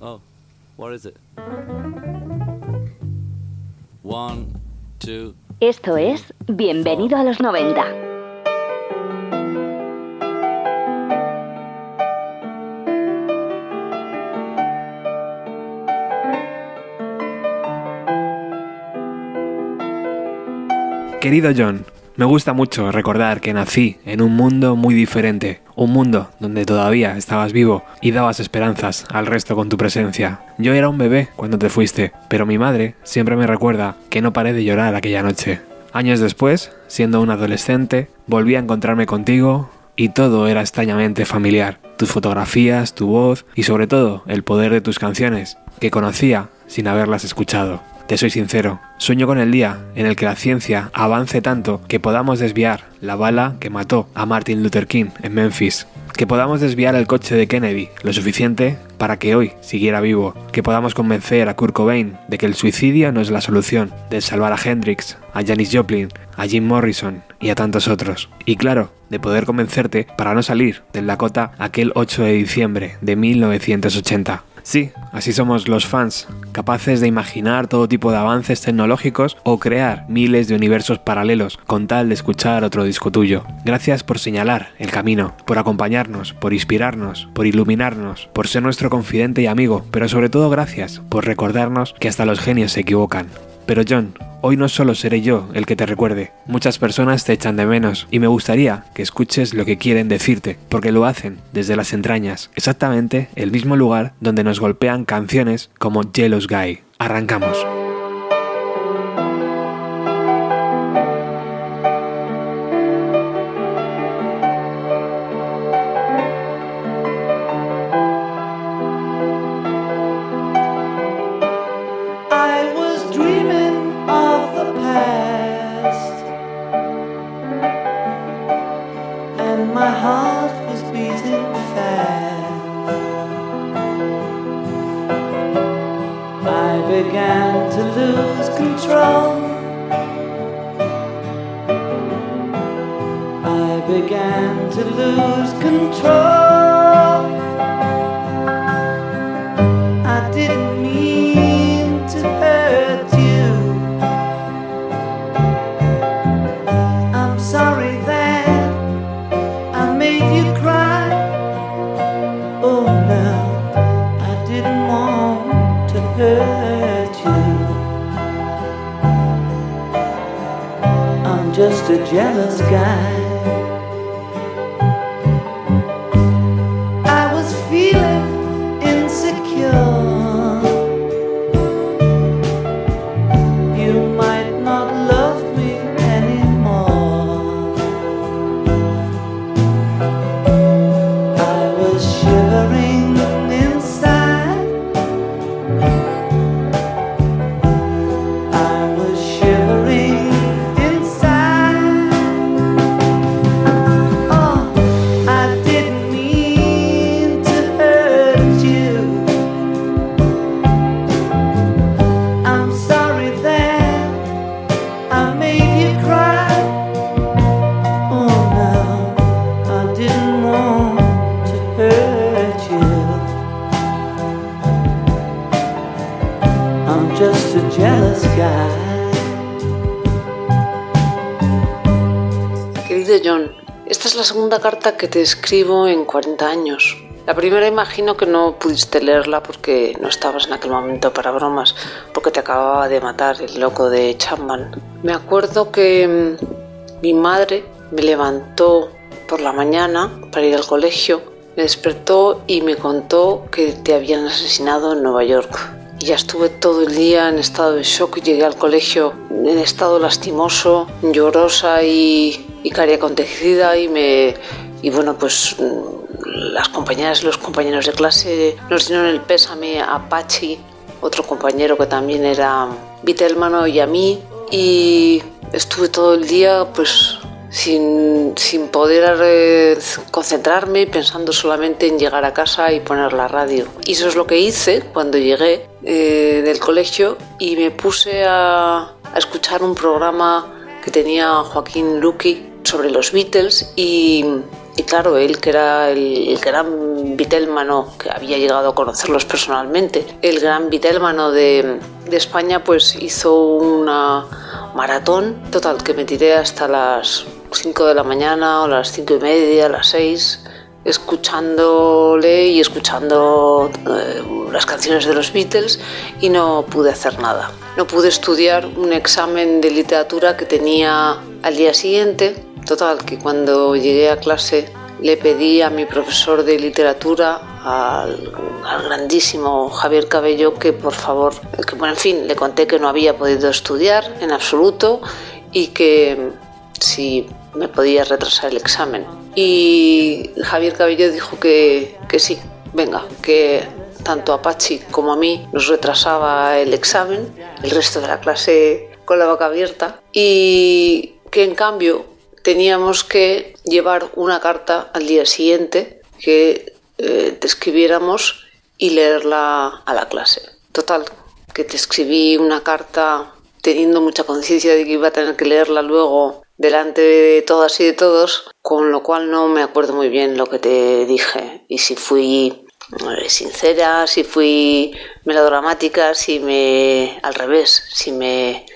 Oh, what is it? One, two. Esto es Bienvenido a los 90. Querido John, me gusta mucho recordar que nací en un mundo muy diferente, un mundo donde todavía estabas vivo y dabas esperanzas al resto con tu presencia. Yo era un bebé cuando te fuiste, pero mi madre siempre me recuerda que no paré de llorar aquella noche. Años después, siendo un adolescente, volví a encontrarme contigo y todo era extrañamente familiar. Tus fotografías, tu voz y sobre todo el poder de tus canciones, que conocía sin haberlas escuchado. Te soy sincero, sueño con el día en el que la ciencia avance tanto que podamos desviar la bala que mató a Martin Luther King en Memphis, que podamos desviar el coche de Kennedy lo suficiente para que hoy siguiera vivo, que podamos convencer a Kurt Cobain de que el suicidio no es la solución, de salvar a Hendrix, a Janis Joplin, a Jim Morrison y a tantos otros. Y claro, de poder convencerte para no salir del Dakota aquel 8 de diciembre de 1980. Sí, así somos los fans, capaces de imaginar todo tipo de avances tecnológicos o crear miles de universos paralelos con tal de escuchar otro disco tuyo. Gracias por señalar el camino, por acompañarnos, por inspirarnos, por iluminarnos, por ser nuestro confidente y amigo, pero sobre todo gracias por recordarnos que hasta los genios se equivocan. Pero John, hoy no solo seré yo el que te recuerde, muchas personas te echan de menos y me gustaría que escuches lo que quieren decirte, porque lo hacen desde las entrañas, exactamente el mismo lugar donde nos golpean canciones como Jealous Guy. Arrancamos. Lose control. I began to lose control. Jealous guy. Carta que te escribo en 40 años. La primera imagino que no pudiste leerla porque no estabas en aquel momento para bromas, porque te acababa de matar el loco de Chapman. Me acuerdo que mm, mi madre me levantó por la mañana para ir al colegio, me despertó y me contó que te habían asesinado en Nueva York. Y ya estuve todo el día en estado de shock y llegué al colegio en estado lastimoso, llorosa y, y acontecida y me y bueno pues mm, las compañeras y los compañeros de clase nos dieron el pésame a Pachi, otro compañero que también era vitelmano y a mí y estuve todo el día pues sin, sin poder eh, concentrarme, pensando solamente en llegar a casa y poner la radio. Y eso es lo que hice cuando llegué eh, del colegio y me puse a, a escuchar un programa que tenía Joaquín Luqui sobre los Beatles y, y claro, él que era el, gran vitelmano, que había llegado a conocerlos personalmente, el gran vitelmano de, de España, pues hizo una maratón total que me tiré hasta las 5 de la mañana o las 5 y media, las 6 escuchándole y escuchando eh, las canciones de los Beatles y no pude hacer nada. No pude estudiar un examen de literatura que tenía al día siguiente. Total, que cuando llegué a clase le pedí a mi profesor de literatura, al, grandísimo Javier Cabello, que por favor, que bueno, en fin, le conté que no había podido estudiar en absoluto y que si me podía retrasar el examen. Y Javier Cabello dijo que, que sí, venga, que tanto a Pachi como a mí nos retrasaba el examen, el resto de la clase con la boca abierta, y que en cambio teníamos que llevar una carta al día siguiente que eh, te escribiéramos y leerla a la clase. Total, que te escribí una carta teniendo mucha conciencia de que iba a tener que leerla luego delante de todas y de todos, con lo cual no me acuerdo muy bien lo que te dije y si fui eh, sincera, si fui melodramática, si me al revés, si me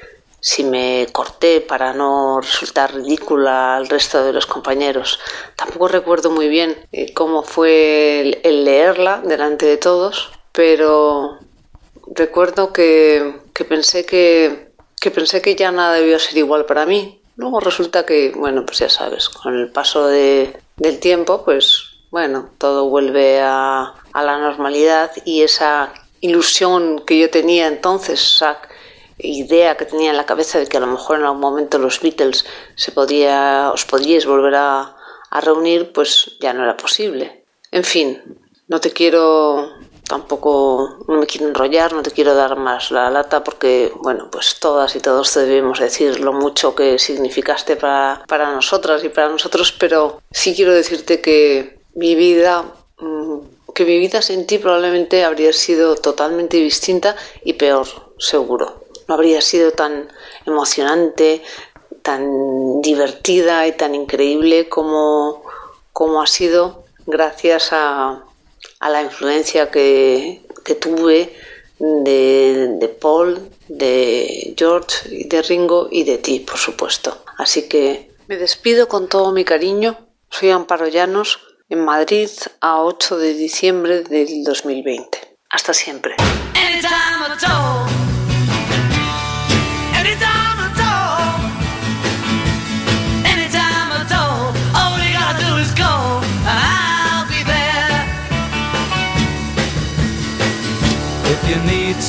si me corté para no resultar ridícula al resto de los compañeros. Tampoco recuerdo muy bien eh, cómo fue el, leerla delante de todos, pero recuerdo que, que pensé que, que pensé que ya nada debió ser igual para mí, Luego resulta que, bueno, pues ya sabes, con el paso de, del tiempo, pues bueno, todo vuelve a, a, la normalidad y esa ilusión que yo tenía entonces, esa idea que tenía en la cabeza de que a lo mejor en algún momento los Beatles se podía, os podíais volver a, a reunir, pues ya no era posible. En fin, no te quiero tampoco no me quiero enrollar, no te quiero dar más la lata porque, bueno, pues todas y todos debemos decir lo mucho que significaste para, para nosotras y para nosotros, pero sí quiero decirte que mi vida, mm, que mi vida sin ti probablemente habría sido totalmente distinta y peor, seguro. No habría sido tan emocionante, tan divertida y tan increíble como, como ha sido gracias a, a la influencia que, que tuve de, Paul, de George, de Ringo y de ti, por supuesto. Así que me despido con todo mi cariño. Soy Amparo Llanos, en Madrid, a 8 de diciembre del 2020. Hasta siempre.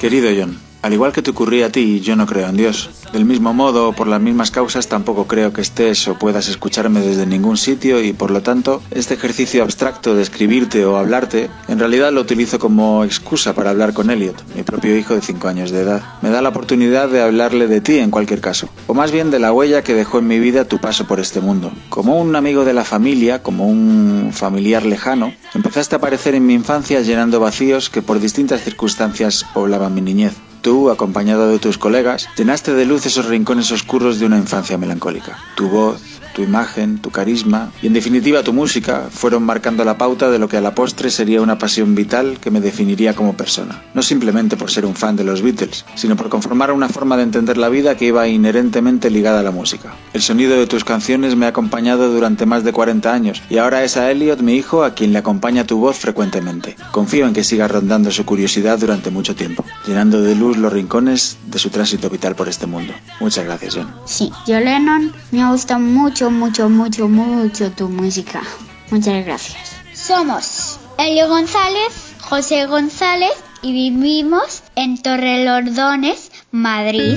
Querido John, al igual que te ocurría a ti, yo no creo en Dios. Del mismo modo, por las mismas causas, tampoco creo que estés o puedas escucharme desde ningún sitio y por lo tanto, este ejercicio abstracto de escribirte o hablarte, en realidad lo utilizo como excusa para hablar con Elliot, mi propio hijo de 5 años de edad. Me da la oportunidad de hablarle de ti en cualquier caso, o más bien de la huella que dejó en mi vida tu paso por este mundo. Como un amigo de la familia, como un familiar lejano, empezaste a aparecer en mi infancia llenando vacíos que por distintas circunstancias poblaban mi niñez. Tú, acompañado de tus colegas, llenaste de luz esos rincones oscuros de una infancia melancólica. Tu voz, tu imagen, tu carisma y en definitiva tu música fueron marcando la pauta de lo que a la postre sería una pasión vital que me definiría como persona. No simplemente por ser un fan de los Beatles, sino por conformar una forma de entender la vida que iba inherentemente ligada a la música. El sonido de tus canciones me ha acompañado durante más de 40 años y ahora es a Elliot, mi hijo, a quien le acompaña tu voz frecuentemente. Confío en que siga rondando su curiosidad durante mucho tiempo, llenando de luz los rincones de su tránsito vital por este mundo. Muchas gracias, John. Sí, yo Lennon me gusta mucho mucho, mucho, mucho, mucho tu música. Muchas gracias. Somos Elio González, José González y vivimos en Torrelordones, Madrid.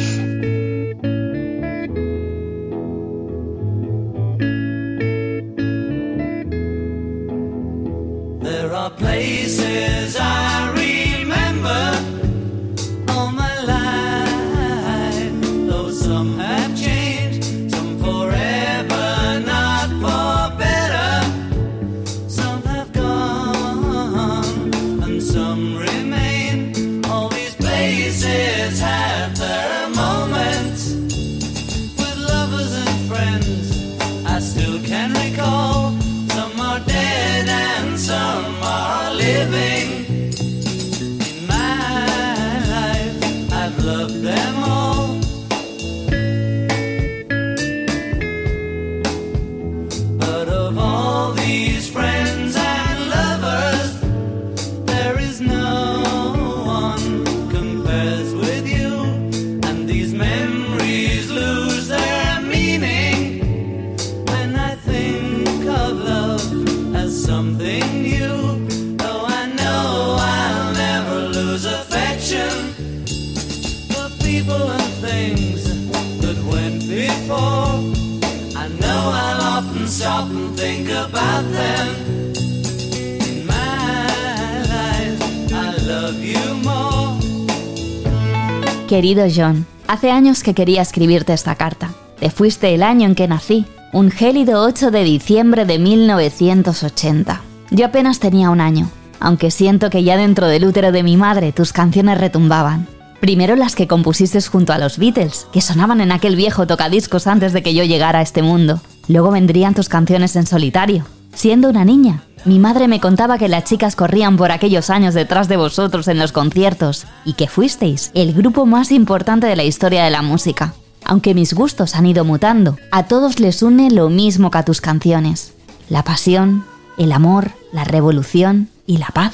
Querido John, hace años que quería escribirte esta carta. Te fuiste el año en que nací, un gélido 8 de diciembre de 1980. Yo apenas tenía un año, aunque siento que ya dentro del útero de mi madre tus canciones retumbaban. Primero las que compusiste junto a los Beatles, que sonaban en aquel viejo tocadiscos antes de que yo llegara a este mundo. Luego vendrían tus canciones en solitario. Siendo una niña, mi madre me contaba que las chicas corrían por aquellos años detrás de vosotros en los conciertos y que fuisteis el grupo más importante de la historia de la música. Aunque mis gustos han ido mutando, a todos les une lo mismo que a tus canciones. La pasión, el amor, la revolución y la paz.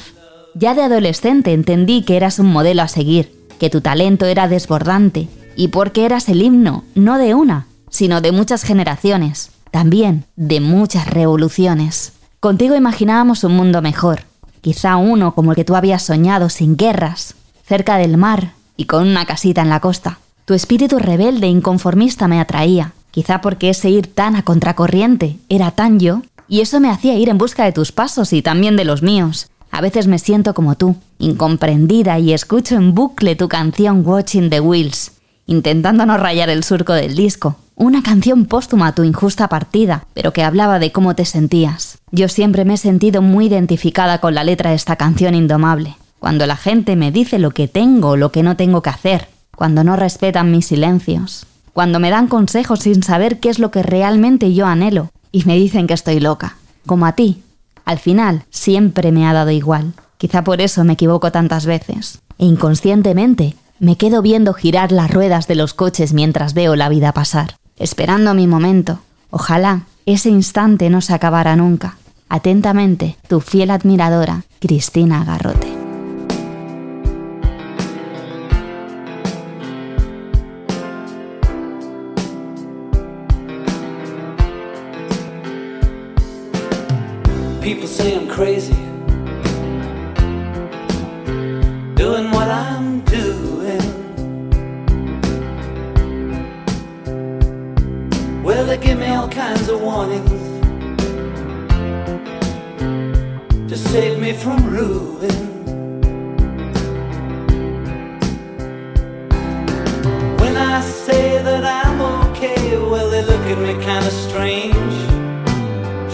Ya de adolescente entendí que eras un modelo a seguir, que tu talento era desbordante y porque eras el himno no de una, sino de muchas generaciones, también de muchas revoluciones. Contigo imaginábamos un mundo mejor, quizá uno como el que tú habías soñado sin guerras, cerca del mar y con una casita en la costa. Tu espíritu rebelde e inconformista me atraía, quizá porque ese ir tan a contracorriente era tan yo, y eso me hacía ir en busca de tus pasos y también de los míos. A veces me siento como tú, incomprendida y escucho en bucle tu canción Watching the Wheels, intentando no rayar el surco del disco. Una canción póstuma a tu injusta partida, pero que hablaba de cómo te sentías. Yo siempre me he sentido muy identificada con la letra de esta canción indomable. Cuando la gente me dice lo que tengo o lo que no tengo que hacer, cuando no respetan mis silencios, cuando me dan consejos sin saber qué es lo que realmente yo anhelo y me dicen que estoy loca, como a ti. Al final, siempre me ha dado igual. Quizá por eso me equivoco tantas veces. E inconscientemente, me quedo viendo girar las ruedas de los coches mientras veo la vida pasar, esperando mi momento. Ojalá ese instante no se acabara nunca. Atentamente, tu fiel admiradora, Cristina Garrote. People say I'm crazy. Save me from ruin. When I say that I'm okay, well, they look at me kind of strange.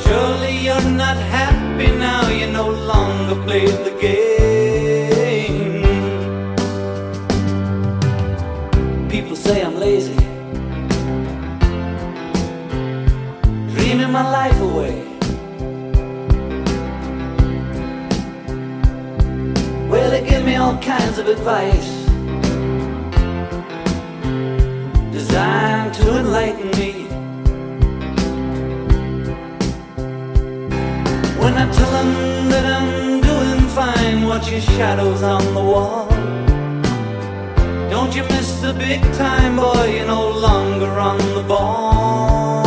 Surely you're not happy now, you no longer play the game. People say I'm lazy, dreaming my life me all kinds of advice designed to enlighten me. When I tell them that I'm doing fine, watch your shadows on the wall. Don't you miss the big time, boy, you're no longer on the ball.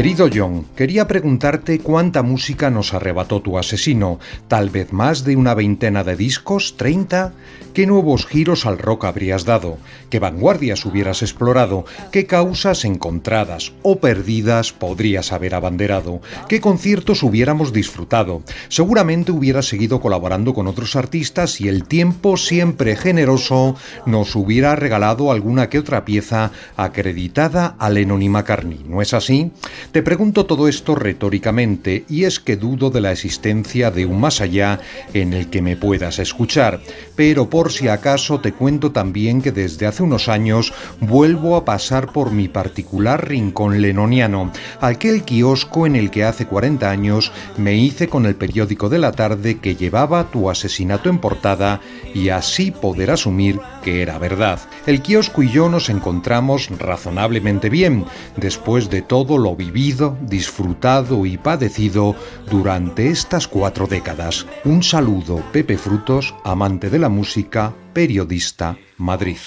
Querido John, quería preguntarte cuánta música nos arrebató tu asesino, tal vez más de una veintena de discos, treinta, qué nuevos giros al rock habrías dado, qué vanguardias hubieras explorado, qué causas encontradas o perdidas podrías haber abanderado, qué conciertos hubiéramos disfrutado. Seguramente hubieras seguido colaborando con otros artistas y el tiempo, siempre generoso, nos hubiera regalado alguna que otra pieza acreditada a Lennon y McCartney, ¿no es así? Te pregunto todo esto retóricamente y es que dudo de la existencia de un más allá en el que me puedas escuchar, pero por si acaso te cuento también que desde hace unos años vuelvo a pasar por mi particular rincón lenoniano, aquel kiosco en el que hace 40 años me hice con el periódico de la tarde que llevaba tu asesinato en portada y así poder asumir que era verdad. El kiosco y yo nos encontramos razonablemente bien, después de todo lo vivido disfrutado y padecido durante estas cuatro décadas. Un saludo, Pepe Frutos, amante de la música, periodista, Madrid.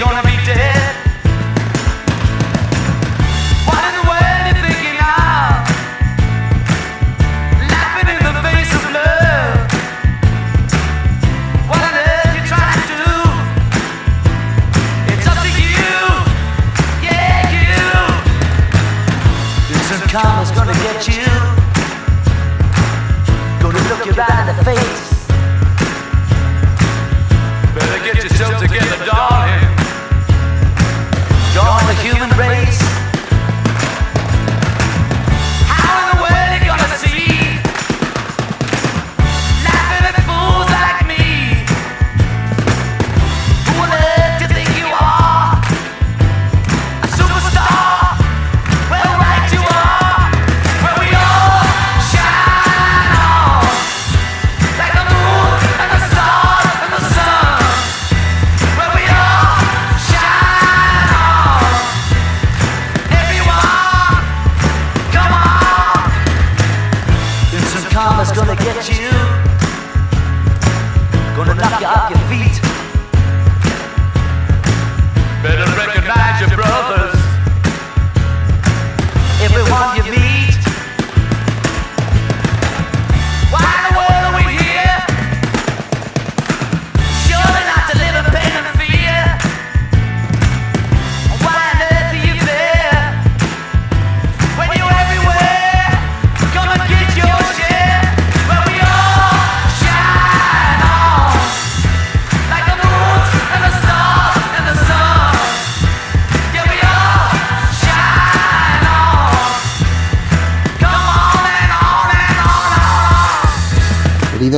gonna be dead. What in the world you thinking of? Laughing in the face of love. What earth you trying to do? It's up to you, yeah you. Gonna get you. Gonna look you right in the face. Better get yourself together, darling on the human race.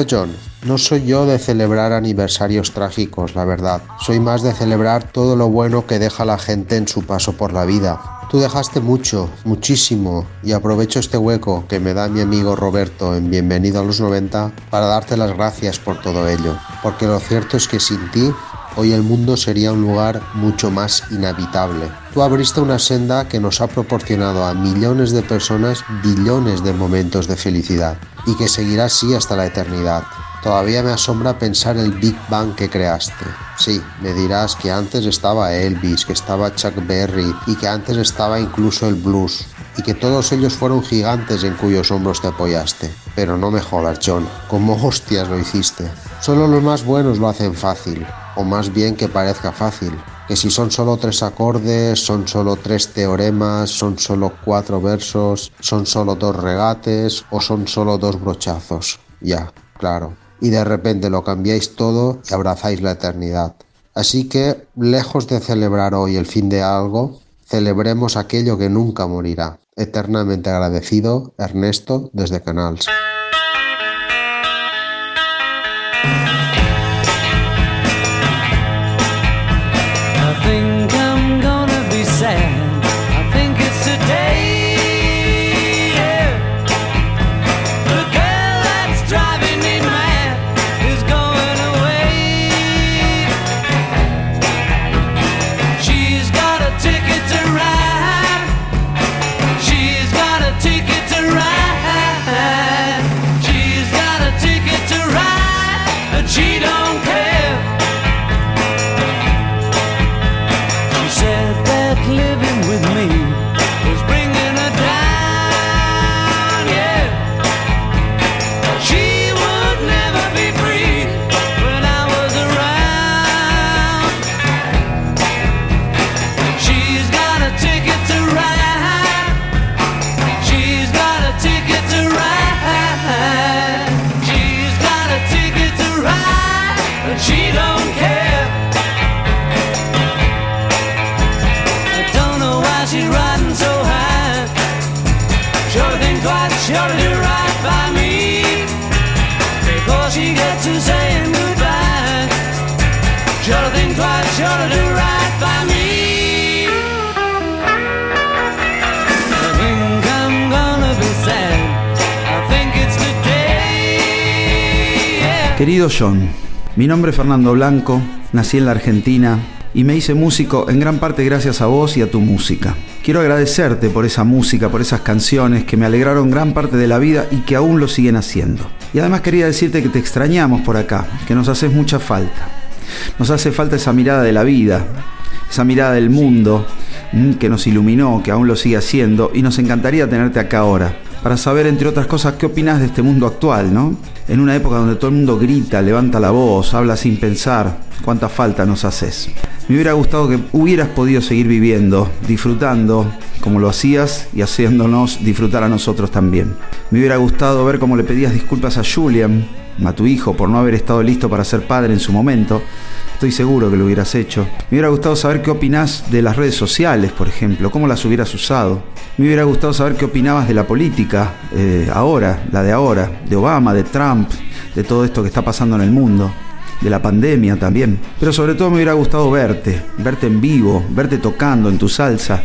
John, no soy yo de celebrar aniversarios trágicos, la verdad. Soy más de celebrar todo lo bueno que deja la gente en su paso por la vida. Tú dejaste mucho, muchísimo, y aprovecho este hueco que me da mi amigo Roberto en Bienvenido a los 90 para darte las gracias por todo ello. Porque lo cierto es que sin ti hoy el mundo sería un lugar mucho más inhabitable. Tú abriste una senda que nos ha proporcionado a millones de personas billones de momentos de felicidad y que seguirá así hasta la eternidad. Todavía me asombra pensar el Big Bang que creaste. Sí, me dirás que antes estaba Elvis, que estaba Chuck Berry y que antes estaba incluso el blues y que todos ellos fueron gigantes en cuyos hombros te apoyaste. Pero no me jodas, John, como hostias lo hiciste. Solo los más buenos lo hacen fácil, o más bien que parezca fácil. Que si son solo tres acordes, son solo tres teoremas, son solo cuatro versos, son solo dos regates o son solo dos brochazos. Ya, claro. Y de repente lo cambiáis todo y abrazáis la eternidad. Así que, lejos de celebrar hoy el fin de algo, celebremos aquello que nunca morirá. Eternamente agradecido, Ernesto, desde Canals. Querido John, mi nombre es Fernando Blanco, nací en la Argentina y me hice músico en gran parte gracias a vos y a tu música. Quiero agradecerte por esa música, por esas canciones que me alegraron gran parte de la vida y que aún lo siguen haciendo. Y además quería decirte que te extrañamos por acá, que nos haces mucha falta. Nos hace falta esa mirada de la vida, esa mirada del mundo mm, que nos iluminó, que aún lo sigue haciendo y nos encantaría tenerte acá ahora para saber, entre otras cosas, qué opinas de este mundo actual, ¿no? En una época donde todo el mundo grita, levanta la voz, habla sin pensar, cuánta falta nos haces. Me hubiera gustado que hubieras podido seguir viviendo, disfrutando como lo hacías y haciéndonos disfrutar a nosotros también. Me hubiera gustado ver cómo le pedías disculpas a Julian, a tu hijo, por no haber estado listo para ser padre en su momento. Estoy seguro que lo hubieras hecho. Me hubiera gustado saber qué opinás de las redes sociales, por ejemplo, cómo las hubieras usado. Me hubiera gustado saber qué opinabas de la política, eh, ahora, la de ahora, de Obama, de Trump, de todo esto que está pasando en el mundo de la pandemia también. Pero sobre todo me hubiera gustado verte, verte en vivo, verte tocando en tu salsa.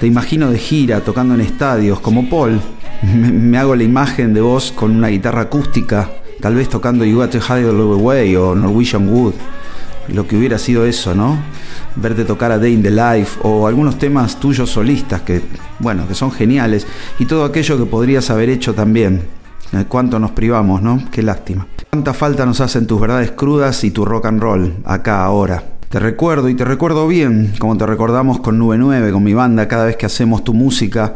Te imagino de gira, tocando en estadios, como Paul. Me, hago la imagen de vos con una guitarra acústica, tal vez tocando You Got to Hide Away o Norwegian Wood. Lo que hubiera sido eso, ¿no? Verte tocar a Day in the Life o algunos temas tuyos solistas que, bueno, que son geniales y todo aquello que podrías haber hecho también. Eh, Cuánto nos privamos, ¿no? Qué lástima. Cuánta falta nos hacen tus verdades crudas y tu rock and roll, acá, ahora. Te recuerdo y te recuerdo bien, como te recordamos con Nube 9, con mi banda, cada vez que hacemos tu música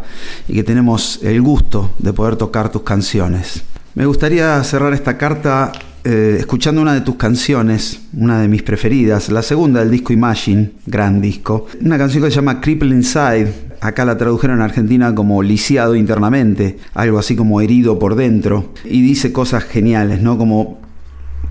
y que tenemos el gusto de poder tocar tus canciones. Me gustaría cerrar esta carta eh, escuchando una de tus canciones, una de mis preferidas, la segunda del disco Imagine, gran disco, una canción que se llama Cripple Inside, acá la tradujeron en Argentina como lisiado internamente, algo así como herido por dentro, y dice cosas geniales, ¿no? Como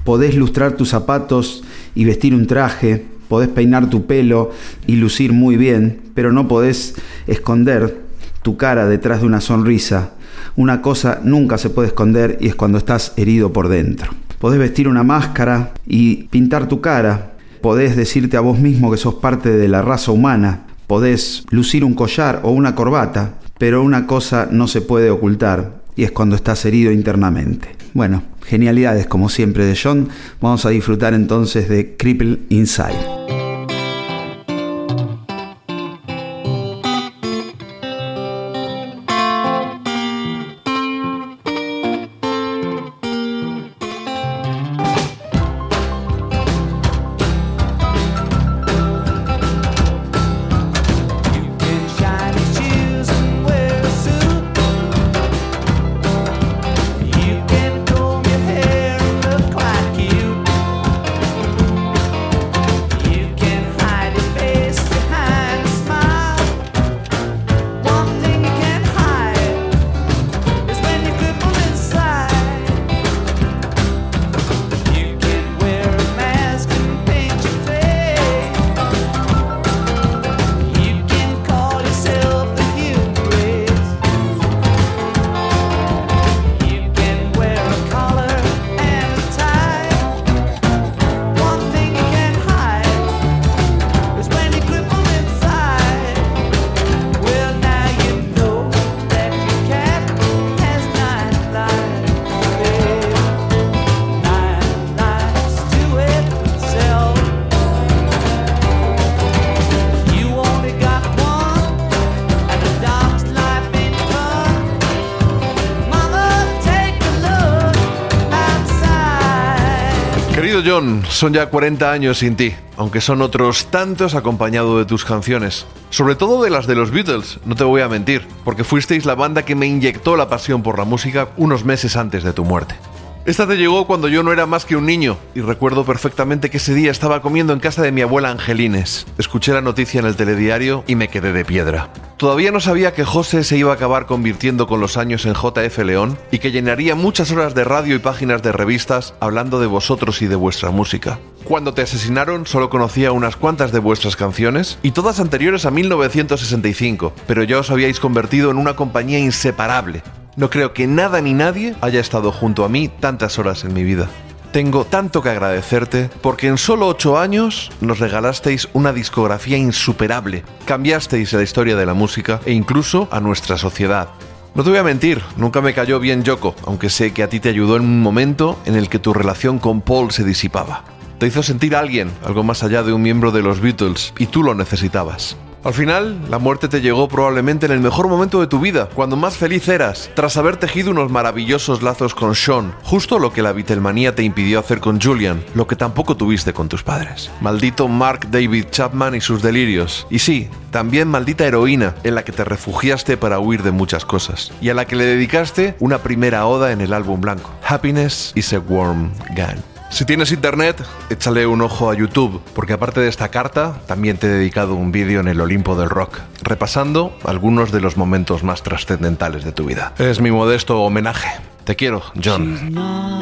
podés lustrar tus zapatos y vestir un traje, podés peinar tu pelo y lucir muy bien, pero no podés esconder tu cara detrás de una sonrisa. Una cosa nunca se puede esconder y es cuando estás herido por dentro. Podés vestir una máscara y pintar tu cara. Podés decirte a vos mismo que sos parte de la raza humana. Podés lucir un collar o una corbata, pero una cosa no se puede ocultar y es cuando estás herido internamente. Bueno, genialidades como siempre de John. Vamos a disfrutar entonces de Cripple Inside. Son ya 40 años sin ti, aunque son otros tantos acompañado de tus canciones. Sobre todo de las de los Beatles, no te voy a mentir, porque fuisteis la banda que me inyectó la pasión por la música unos meses antes de tu muerte. Esta te llegó cuando yo no era más que un niño, y recuerdo perfectamente que ese día estaba comiendo en casa de mi abuela Angelines. Escuché la noticia en el telediario y me quedé de piedra. Todavía no sabía que José se iba a acabar convirtiendo con los años en JF León y que llenaría muchas horas de radio y páginas de revistas hablando de vosotros y de vuestra música. Cuando te asesinaron solo conocía unas cuantas de vuestras canciones y todas anteriores a 1965, pero ya os habíais convertido en una compañía inseparable. No creo que nada ni nadie haya estado junto a mí tantas horas en mi vida. tengo tanto que agradecerte porque en solo ocho años nos regalasteis una discografía insuperable, cambiasteis la historia de la música e incluso a nuestra sociedad. No te voy a mentir, nunca me cayó bien Yoko, aunque sé que a ti te ayudó en un momento en el que tu relación con Paul se disipaba. Te hizo sentir alguien, algo más allá de un miembro de los Beatles, y tú lo necesitabas. Al final, la muerte te llegó probablemente en el mejor momento de tu vida, cuando más feliz eras, tras haber tejido unos maravillosos lazos con Sean, justo lo que la Beatlemanía te impidió hacer con Julian, lo que tampoco tuviste con tus padres. Maldito Mark David Chapman y sus delirios. Y sí, también maldita heroína, en la que te refugiaste para huir de muchas cosas, y a la que le dedicaste una primera oda en el álbum blanco. Happiness is a warm gun. Si tienes internet, échale un ojo a YouTube, porque aparte de esta carta, también te he dedicado un vídeo en el Olimpo del Rock, repasando algunos de los momentos más trascendentales de tu vida. Es mi modesto homenaje. Te quiero, John. Oh.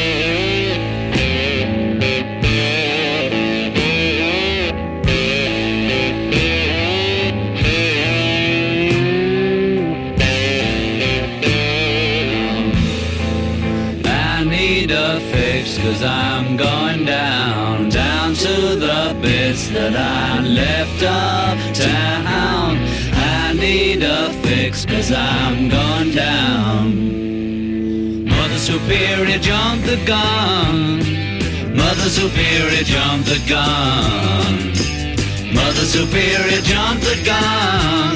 Bits that I left uptown. I need a fix cause I'm going down. Mother Superior jumped the gun. Mother Superior jumped the gun. Mother Superior jumped the gun.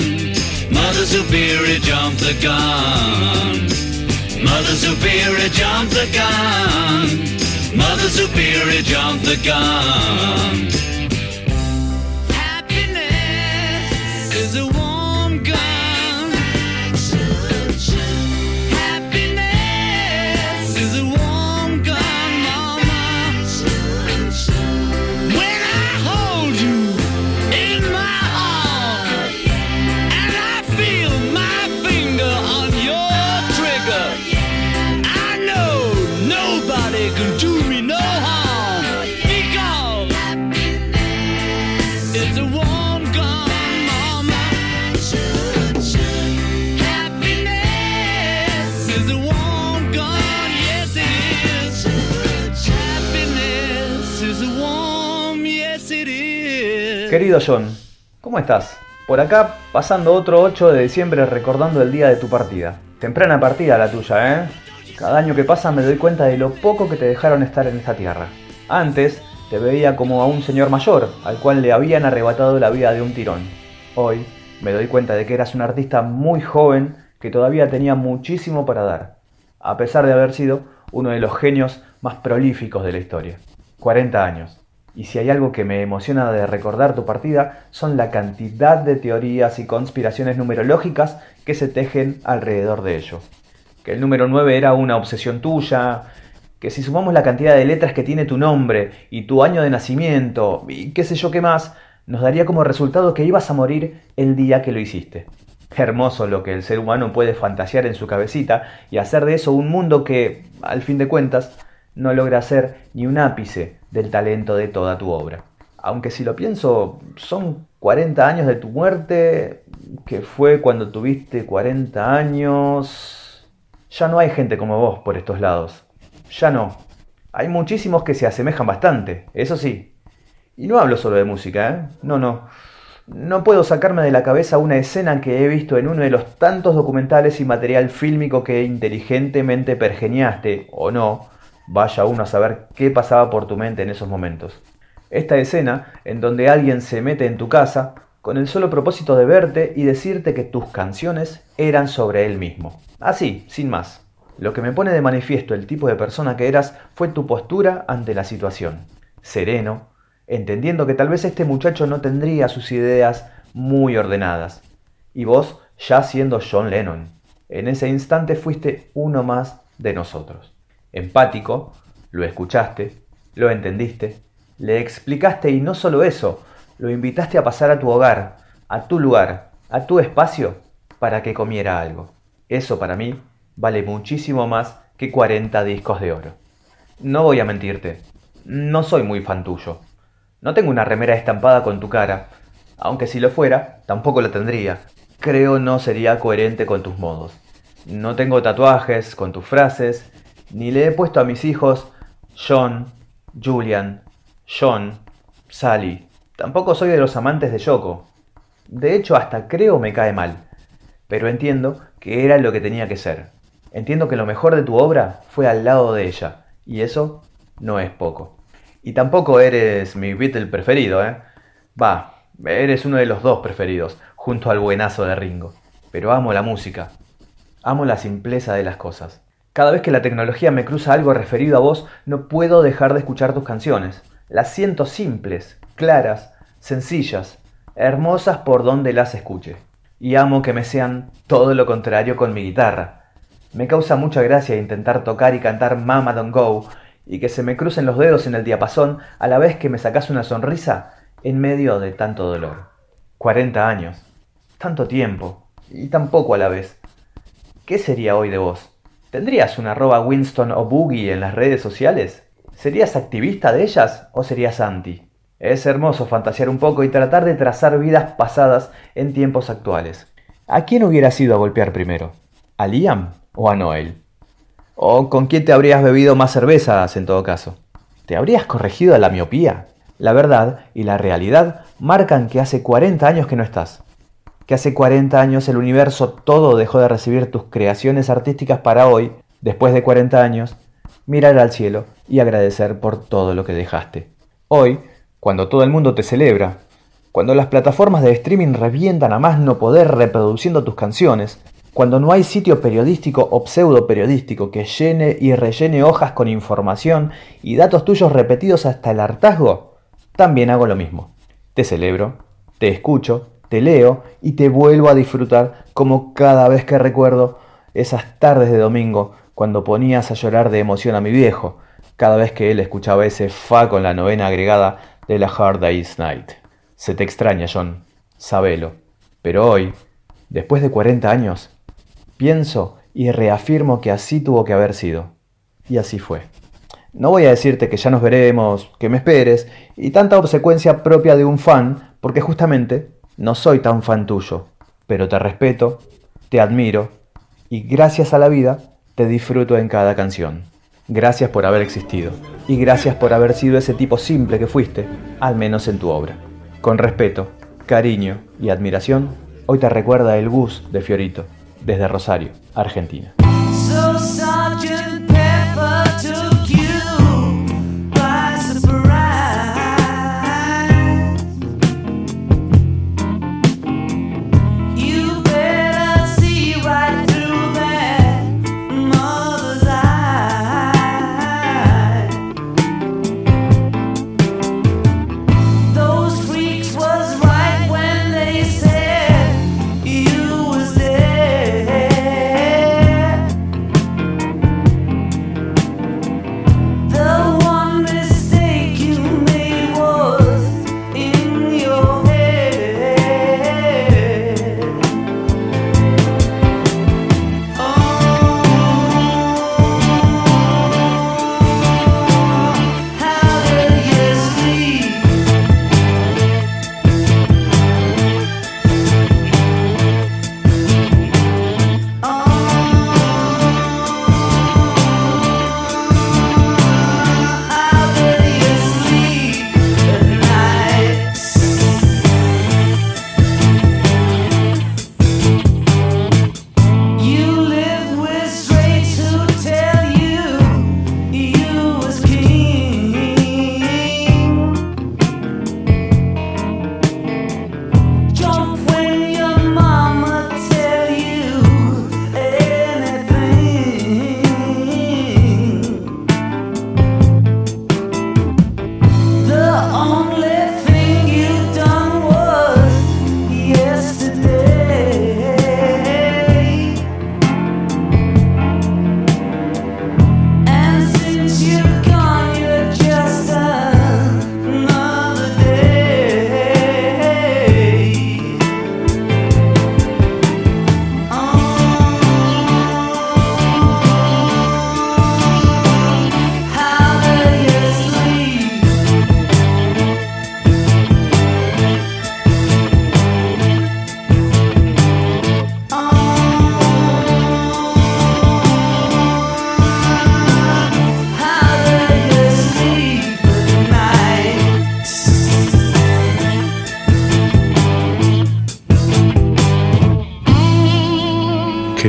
Mother Superior jumped the gun. Mother Superior jumped the gun. Mother Superior jumped the gun. John, ¿cómo estás? Por acá, pasando otro 8 de diciembre recordando el día de tu partida. Temprana partida la tuya, ¿eh? Cada año que pasa me doy cuenta de lo poco que te dejaron estar en esta tierra. Antes, te veía como a un señor mayor, al cual le habían arrebatado la vida de un tirón. Hoy, me doy cuenta de que eras un artista muy joven que todavía tenía muchísimo para dar, a pesar de haber sido uno de los genios más prolíficos de la historia. 40 años. Y si hay algo que me emociona de recordar tu partida, son la cantidad de teorías y conspiraciones numerológicas que se tejen alrededor de ello. Que el número 9 era una obsesión tuya, que si sumamos la cantidad de letras que tiene tu nombre y tu año de nacimiento y qué sé yo qué más, nos daría como resultado que ibas a morir el día que lo hiciste. Hermoso lo que el ser humano puede fantasear en su cabecita y hacer de eso un mundo que, al fin de cuentas, no logra ser ni un ápice del talento de toda tu obra. Aunque si lo pienso, son 40 años de tu muerte, que fue cuando tuviste 40 años... Ya no hay gente como vos por estos lados. Ya no. Hay muchísimos que se asemejan bastante, eso sí. Y no hablo solo de música, ¿eh? No, no. No puedo sacarme de la cabeza una escena que he visto en uno de los tantos documentales y material fílmico que inteligentemente pergeniaste, o no, vaya uno a saber qué pasaba por tu mente en esos momentos. Esta escena en donde alguien se mete en tu casa con el solo propósito de verte y decirte que tus canciones eran sobre él mismo. Así, sin más. Lo que me pone de manifiesto el tipo de persona que eras fue tu postura ante la situación. sereno, entendiendo que tal vez este muchacho no tendría sus ideas muy ordenadas. Y vos ya siendo John Lennon. En ese instante fuiste uno más de nosotros. Empático, lo escuchaste, lo entendiste, le explicaste y no solo eso, lo invitaste a pasar a tu hogar, a tu lugar, a tu espacio, para que comiera algo. Eso para mí vale muchísimo más que 40 discos de oro. No voy a mentirte, no soy muy fan tuyo. No tengo una remera estampada con tu cara, aunque si lo fuera, tampoco la tendría. Creo no sería coherente con tus modos. No tengo tatuajes con tus frases, ni le he puesto a mis hijos John, Julian, John, Sally. Tampoco soy de los amantes de Yoko. De hecho, hasta creo me cae mal. Pero entiendo que era lo que tenía que ser. Entiendo que lo mejor de tu obra fue al lado de ella, y eso no es poco. Y tampoco eres mi Beatle preferido, ¿eh? Va, eres uno de los dos preferidos, junto al buenazo de Ringo. Pero amo la música. Amo la simpleza de las cosas. Cada vez que la tecnología me cruza algo referido a vos, no puedo dejar de escuchar tus canciones. Las siento simples, claras, sencillas, hermosas por donde las escuche. Y amo que me sean todo lo contrario con mi guitarra. Me causa mucha gracia intentar tocar y cantar Mama Don't Go y que se me crucen los dedos en el diapasón a la vez que me sacas una sonrisa en medio de tanto dolor. 40 años, tanto tiempo y tan poco a la vez. ¿Qué sería hoy de vos? ¿Tendrías una arroba Winston o Boogie en las redes sociales? ¿Serías activista de ellas o serías anti? Es hermoso fantasear un poco y tratar de trazar vidas pasadas en tiempos actuales. ¿A quién hubieras ido a golpear primero? ¿A Liam o a Noel? ¿O con quién te habrías bebido más cervezas en todo caso? ¿Te habrías corregido a la miopía? La verdad y la realidad marcan que hace 40 años que no estás que hace 40 años el universo todo dejó de recibir tus creaciones artísticas para hoy, después de 40 años, mirar al cielo y agradecer por todo lo que dejaste. Hoy, cuando todo el mundo te celebra, cuando las plataformas de streaming revientan a más no poder reproduciendo tus canciones, cuando no hay sitio periodístico o pseudo periodístico que llene y rellene hojas con información y datos tuyos repetidos hasta el hartazgo, también hago lo mismo. Te celebro, te escucho te leo y te vuelvo a disfrutar como cada vez que recuerdo esas tardes de domingo cuando ponías a llorar de emoción a mi viejo, cada vez que él escuchaba ese fa con la novena agregada de la Hard Day's Night. Se te extraña, John, sabelo. Pero hoy, después de 40 años, pienso y reafirmo que así tuvo que haber sido. Y así fue. No voy a decirte que ya nos veremos, que me esperes, y tanta obsecuencia propia de un fan, porque justamente no soy tan fan tuyo, pero te respeto, te admiro y gracias a la vida te disfruto en cada canción. Gracias por haber existido y gracias por haber sido ese tipo simple que fuiste, al menos en tu obra. Con respeto, cariño y admiración, hoy te recuerda el Gus de Fiorito, desde Rosario, Argentina.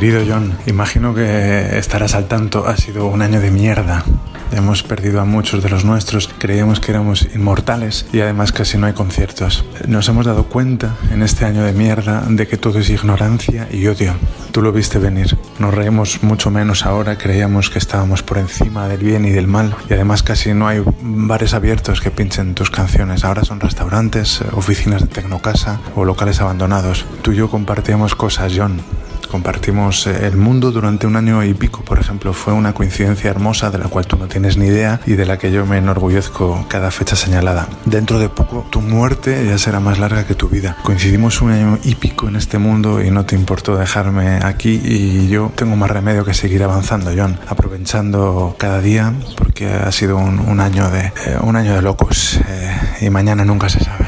Querido John, imagino que estarás al tanto, ha sido un año de mierda. Hemos perdido a muchos de los nuestros, creíamos que éramos inmortales y además casi no hay conciertos. Nos hemos dado cuenta en este año de mierda de que todo es ignorancia y odio. Tú lo viste venir. Nos reímos mucho menos ahora, creíamos que estábamos por encima del bien y del mal y además casi no hay bares abiertos que pinchen tus canciones. Ahora son restaurantes, oficinas de tecnocasa o locales abandonados. Tú y yo compartíamos cosas, John. Compartimos eh, el mundo durante un año y pico, por ejemplo. Fue una coincidencia hermosa de la cual tú no tienes ni idea y de la que yo me enorgullezco cada fecha señalada. Dentro de poco, tu muerte ya será más larga que tu vida. Coincidimos un año y pico en este mundo y no te importó dejarme aquí y yo tengo más remedio que seguir avanzando, John, aprovechando cada día porque ha sido un, año de eh, un año de locos eh, y mañana nunca se sabe.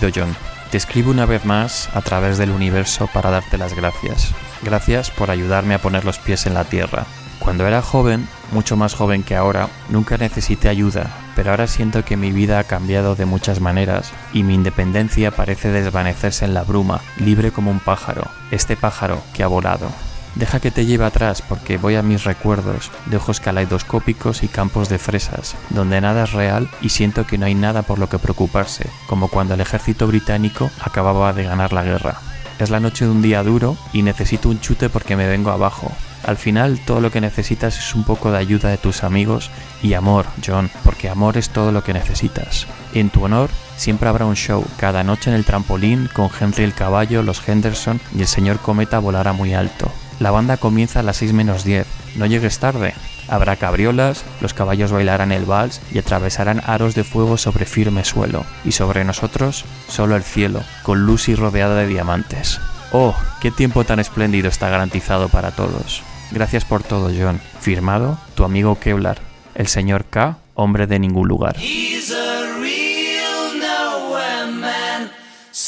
Querido John, te escribo una vez más a través del universo para darte las gracias. Gracias por ayudarme a poner los pies en la tierra. Cuando era joven, mucho más joven que ahora, nunca necesité ayuda, pero ahora siento que mi vida ha cambiado de muchas maneras y mi independencia parece desvanecerse en la bruma, libre como un pájaro, este pájaro que ha volado. Deja que te lleve atrás porque voy a mis recuerdos de ojos caleidoscópicos y campos de fresas, donde nada es real y siento que no hay nada por lo que preocuparse, como cuando el ejército británico acababa de ganar la guerra. Es la noche de un día duro y necesito un chute porque me vengo abajo. Al final todo lo que necesitas es un poco de ayuda de tus amigos y amor, John, porque amor es todo lo que necesitas. En tu honor siempre habrá un show, cada noche en el trampolín con Henry el caballo, los Henderson y el señor Cometa volará muy alto. La banda comienza a las 6 menos 10. No llegues tarde. Habrá cabriolas, los caballos bailarán el vals y atravesarán aros de fuego sobre firme suelo. Y sobre nosotros, solo el cielo, con luz y rodeada de diamantes. Oh, qué tiempo tan espléndido está garantizado para todos. Gracias por todo, John. Firmado, tu amigo Kevlar, el señor K, hombre de ningún lugar.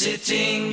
making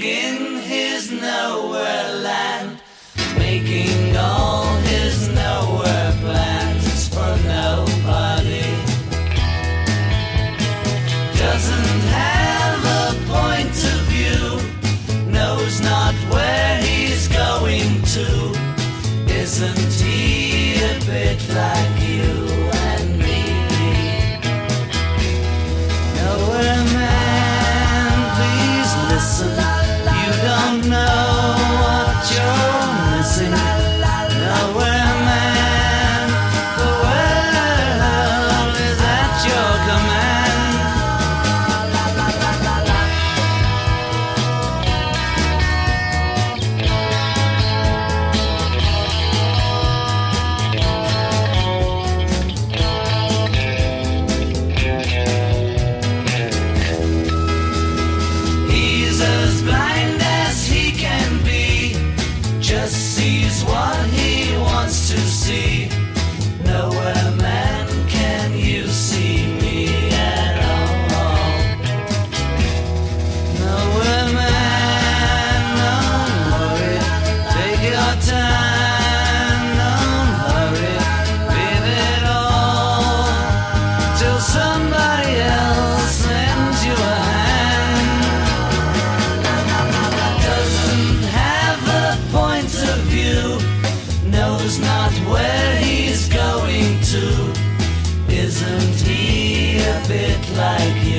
Isn't he a bit like you?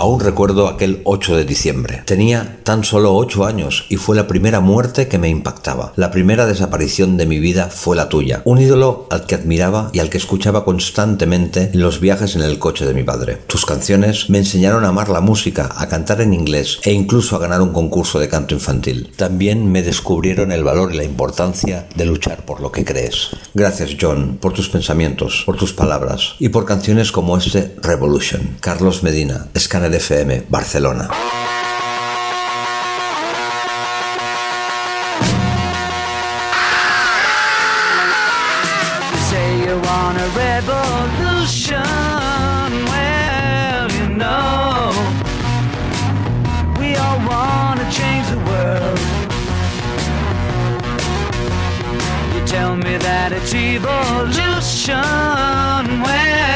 Aún recuerdo aquel 8 de diciembre. Tenía tan solo 8 años y fue la primera muerte que me impactaba. La primera desaparición de mi vida fue la tuya. Un ídolo al que admiraba y al que escuchaba constantemente en los viajes en el coche de mi padre. Tus canciones me enseñaron a amar la música, a cantar en inglés e incluso a ganar un concurso de canto infantil. También me descubrieron el valor y la importancia de luchar por lo que crees. Gracias John por tus pensamientos, por tus palabras y por canciones como este Revolution. Carlos Medina, Scanner Red FM Barcelona. tell me that it's evolution. Well,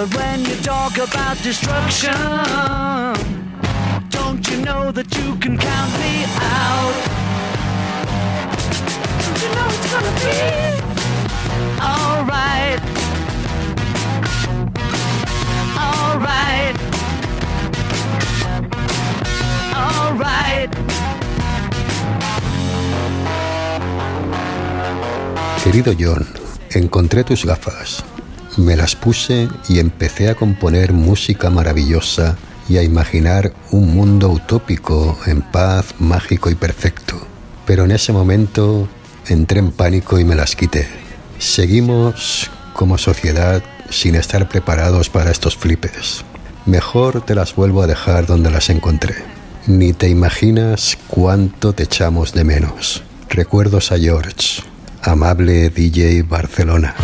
But when you talk about destruction, don't you know that you can count me out? You know it's gonna be? Alright. Alright. Querido John, encontré tus gafas. Me las puse y empecé a componer música maravillosa y a imaginar un mundo utópico, en paz, mágico y perfecto. Pero en ese momento entré en pánico y me las quité. Seguimos como sociedad sin estar preparados para estos flipes. Mejor te las vuelvo a dejar donde las encontré. Ni te imaginas cuánto te echamos de menos. Recuerdos a George, amable DJ Barcelona.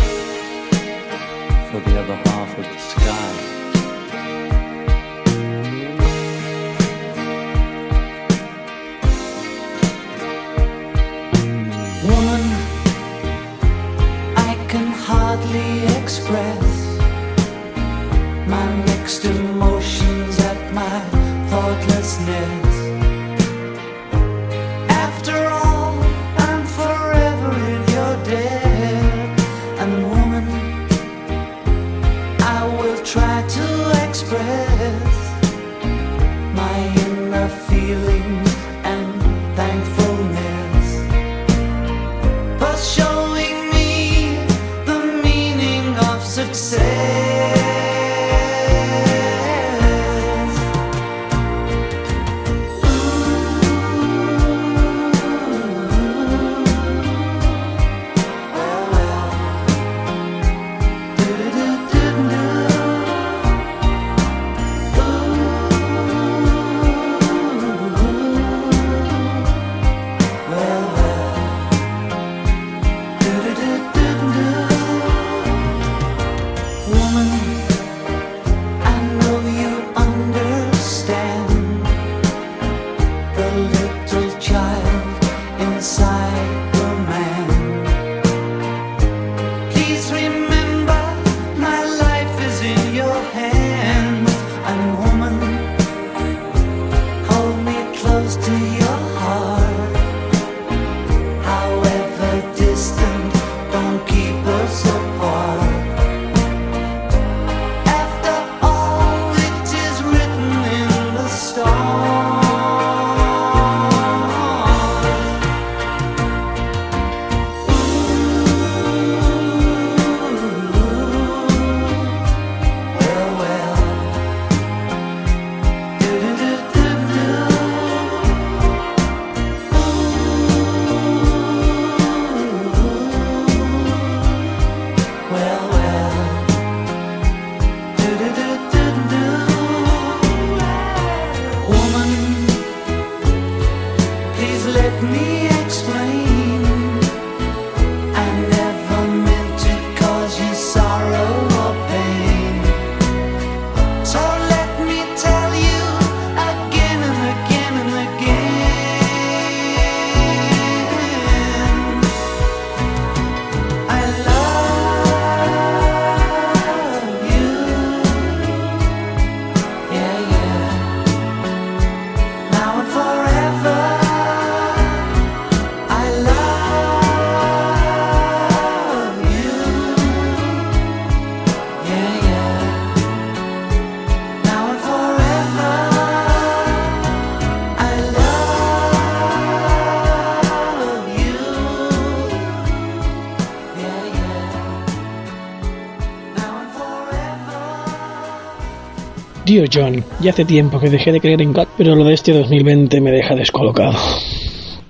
Dear John, ya hace tiempo que dejé de creer en God, pero lo de este 2020 me deja descolocado.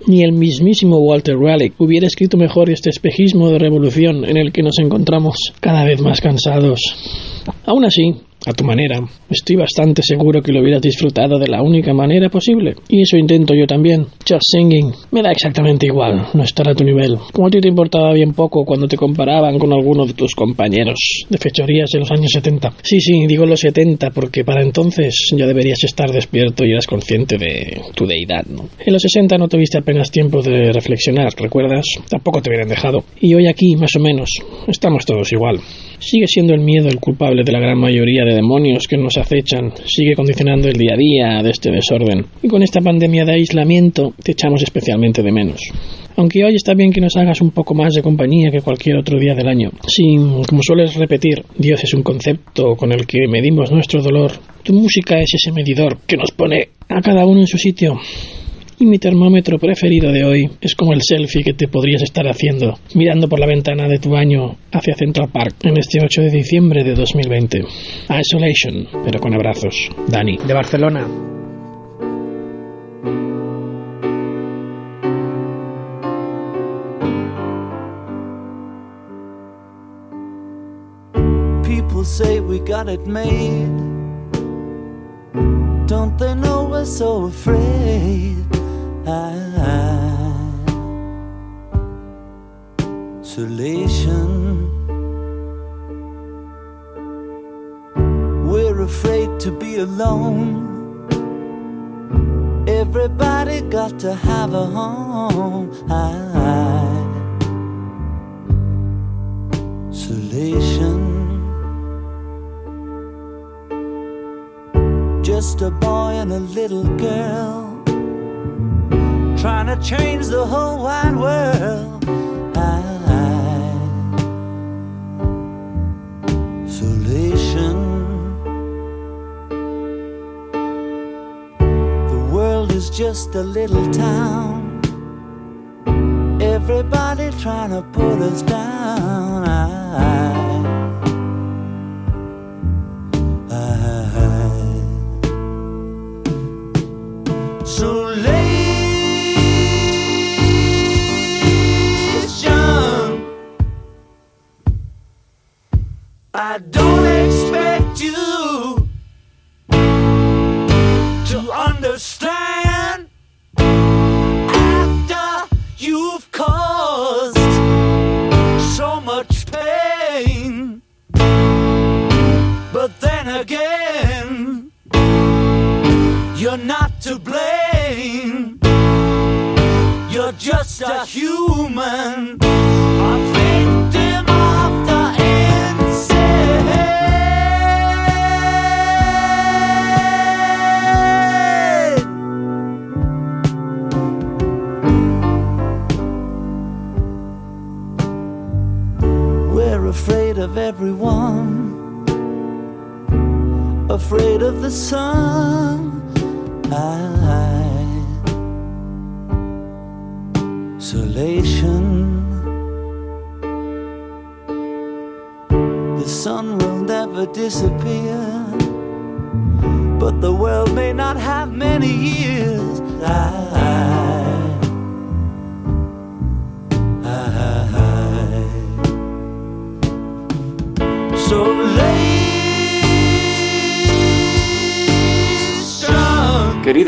Ni el mismísimo Walter Raleigh hubiera escrito mejor este espejismo de revolución en el que nos encontramos cada vez más cansados. Aún así, a tu manera. Estoy bastante seguro que lo hubieras disfrutado de la única manera posible. Y eso intento yo también. Just singing. Me da exactamente igual no estar a tu nivel. Como a ti te importaba bien poco cuando te comparaban con alguno de tus compañeros de fechorías de los años 70. Sí, sí, digo los 70 porque para entonces ya deberías estar despierto y eras consciente de tu deidad, ¿no? En los 60 no tuviste apenas tiempo de reflexionar, ¿recuerdas? Tampoco te hubieran dejado. Y hoy aquí, más o menos, estamos todos igual. Sigue siendo el miedo el culpable de la gran mayoría de demonios que nos acechan, sigue condicionando el día a día de este desorden. Y con esta pandemia de aislamiento te echamos especialmente de menos. Aunque hoy está bien que nos hagas un poco más de compañía que cualquier otro día del año. Si, como sueles repetir, Dios es un concepto con el que medimos nuestro dolor, tu música es ese medidor que nos pone a cada uno en su sitio. Y mi termómetro preferido de hoy es como el selfie que te podrías estar haciendo, mirando por la ventana de tu baño hacia Central Park en este 8 de diciembre de 2020. Isolation, pero con abrazos. Dani, de Barcelona. People say we got it made. Don't they know we're so afraid? Isolation. We're afraid to be alone. Everybody got to have a home. Isolation. Just a boy and a little girl trying to change the whole wide world. Isolation. The world is just a little town. Everybody trying to put us down. I don't expect you to understand after you've caused so much pain. But then again, you're not to blame. You're just a human, afraid of the sun.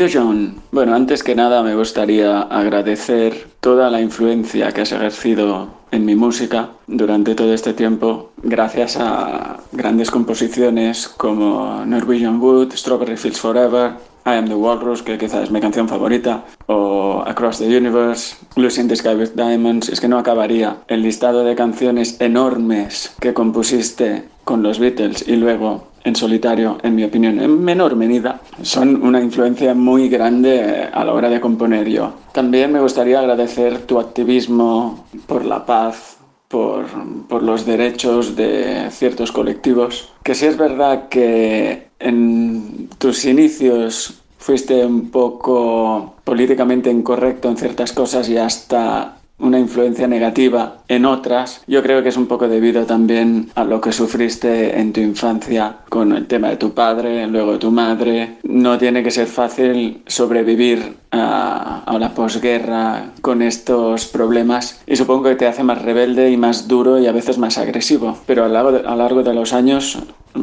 Isolation. Querido John, bueno, antes que nada me gustaría agradecer toda la influencia que has ejercido en mi música durante todo este tiempo, gracias a grandes composiciones como Norwegian Wood, Strawberry Fields Forever, I Am the Walrus, que quizás es mi canción favorita, o Across the Universe, Lucy in the with Diamonds. Es que no acabaría el listado de canciones enormes que compusiste con los Beatles y luego en solitario, en mi opinión, en menor medida, son una influencia muy grande a la hora de componer yo. También me gustaría agradecer tu activismo por la paz, por, por, los derechos de ciertos colectivos, que sí es verdad que en tus inicios fuiste un poco políticamente incorrecto en ciertas cosas y hasta una influencia negativa en otras, yo creo que es un poco debido también a lo que sufriste en tu infancia con el tema de tu padre, luego tu madre. No tiene que ser fácil sobrevivir a, la posguerra con estos problemas y supongo que te hace más rebelde y más duro y a veces más agresivo. Pero a largo a lo largo de los años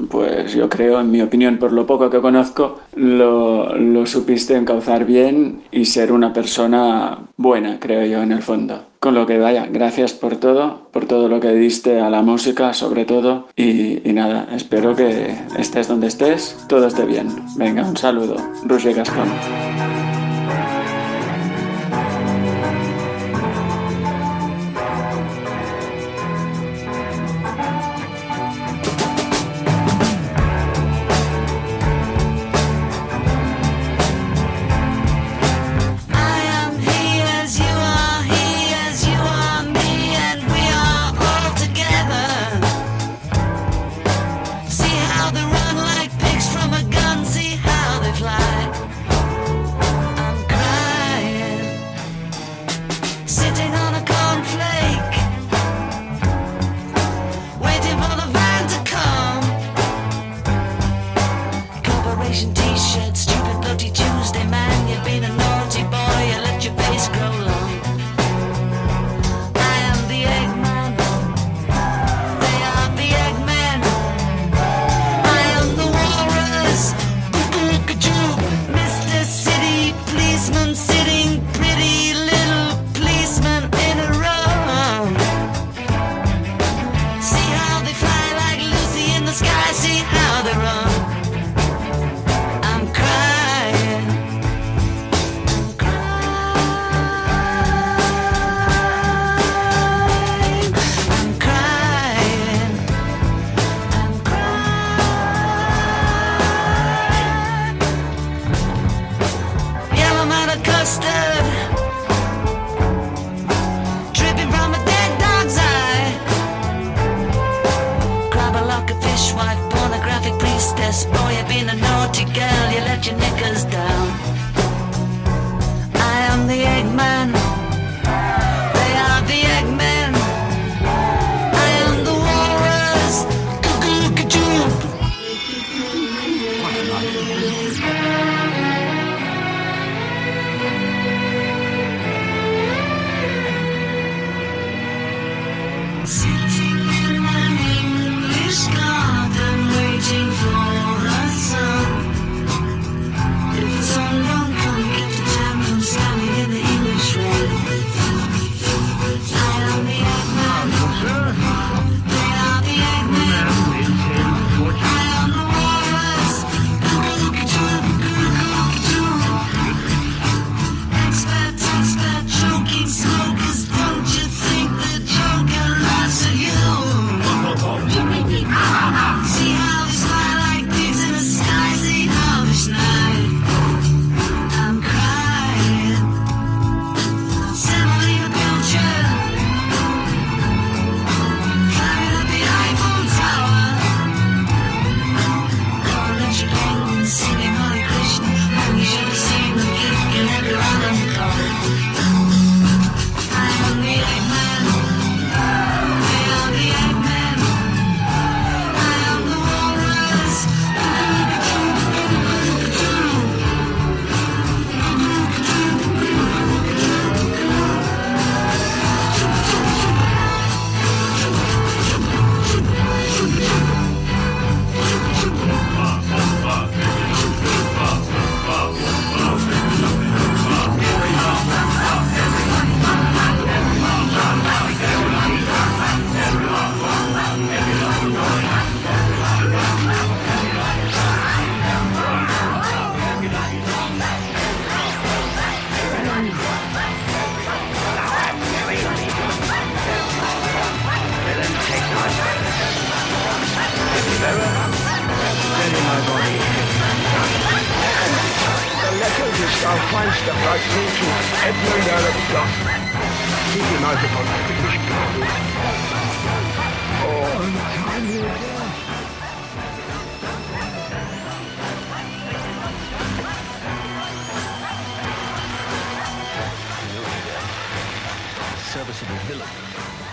pues yo creo, en mi opinión, por lo poco que conozco, lo, lo, supiste encauzar bien y ser una persona buena, creo yo, en el fondo. Con lo que vaya, gracias por todo, por todo lo que diste a la música, sobre todo. Y, nada, espero que estés donde estés, todo esté bien. Venga, un saludo. Roger Gascón.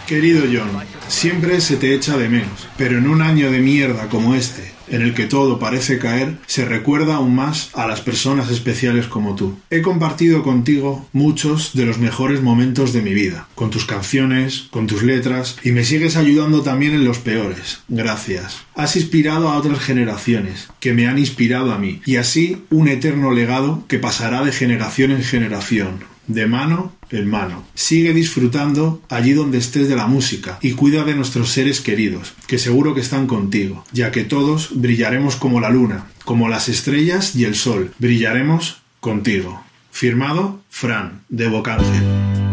Querido John, siempre se te echa de menos, pero en un año de mierda como este, en el que todo parece caer, se recuerda aún más a las personas especiales como tú. He compartido contigo muchos de los mejores momentos de mi vida, con tus canciones, con tus letras, y me sigues ayudando también en los peores. Gracias. Has inspirado a otras generaciones, que me han inspirado a mí, y así un eterno legado que pasará de generación en generación de mano en mano. Sigue disfrutando allí donde estés de la música y cuida de nuestros seres queridos, que seguro que están contigo, ya que todos brillaremos como la luna, como las estrellas y el sol, brillaremos contigo. Firmado Fran, de Bocángel.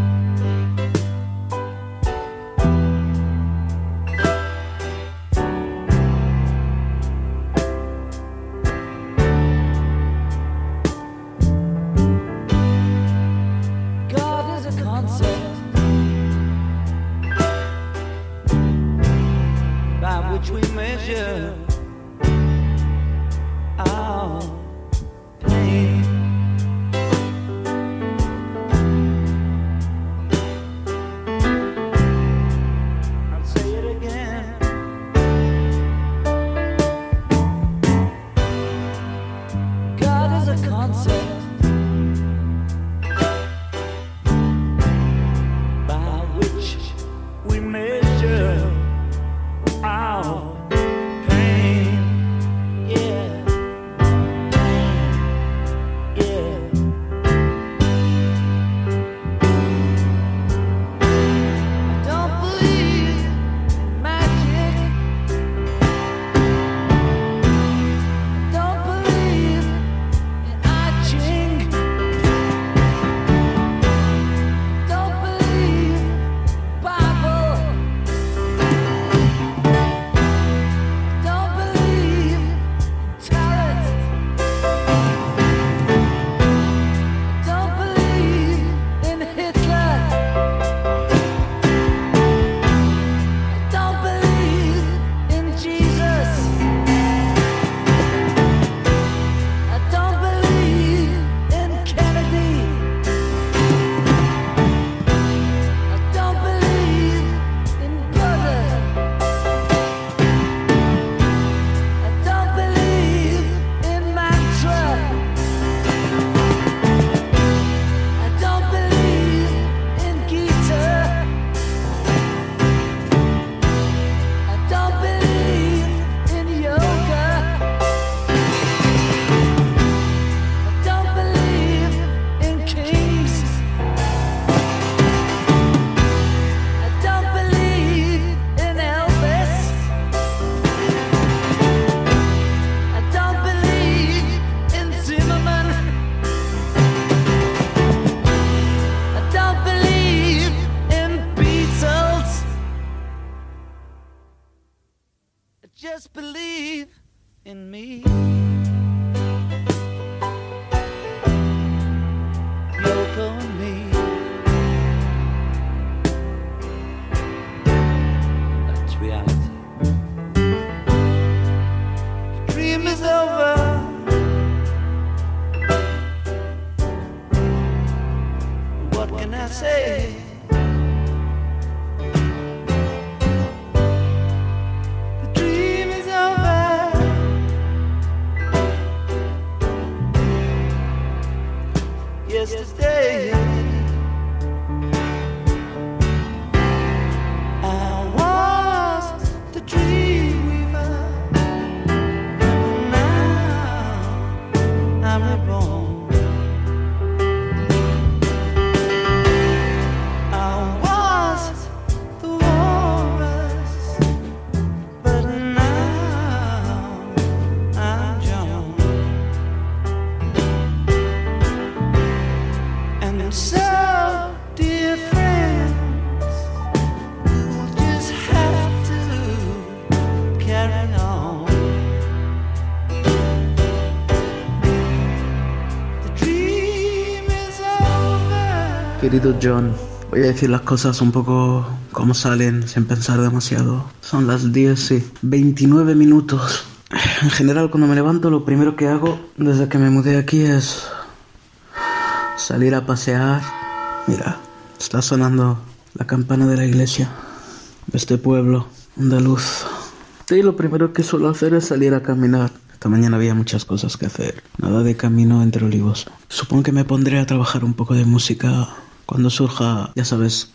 Querido John, voy a decir las cosas un poco como salen, sin pensar demasiado. Son las 10 y 29 minutos. En general, cuando me levanto, lo primero que hago desde que me mudé aquí es salir a pasear. Mira, está sonando la campana de la iglesia de este pueblo andaluz. Y lo primero que suelo hacer es salir a caminar. Esta mañana había muchas cosas que hacer. Nada de camino entre olivos. Supongo que me pondré a trabajar un poco de música cuando surja, ya sabes,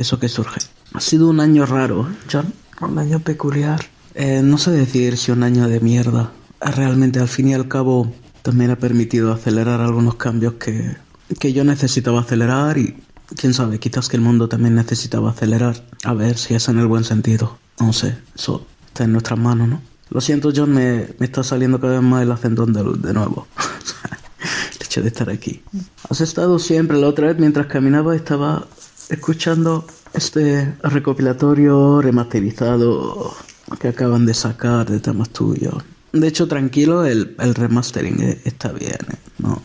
eso que surge. Ha sido un año raro, John. Un año peculiar. Eh, no sé decir si un año de mierda. Realmente, al fin y al cabo, también ha permitido acelerar algunos cambios que, que yo necesitaba acelerar y quién sabe, quizás que el mundo también necesitaba acelerar. A ver si es en el buen sentido. No sé, eso está en nuestras manos, ¿no? Lo siento, John, me, me está saliendo cada vez más el acento andaluz de nuevo. de estar aquí. Has estado siempre, la otra vez mientras caminaba estaba escuchando este recopilatorio remasterizado que acaban de sacar de temas tuyos. De hecho, tranquilo, el, el remastering e- está bien. ¿eh? No,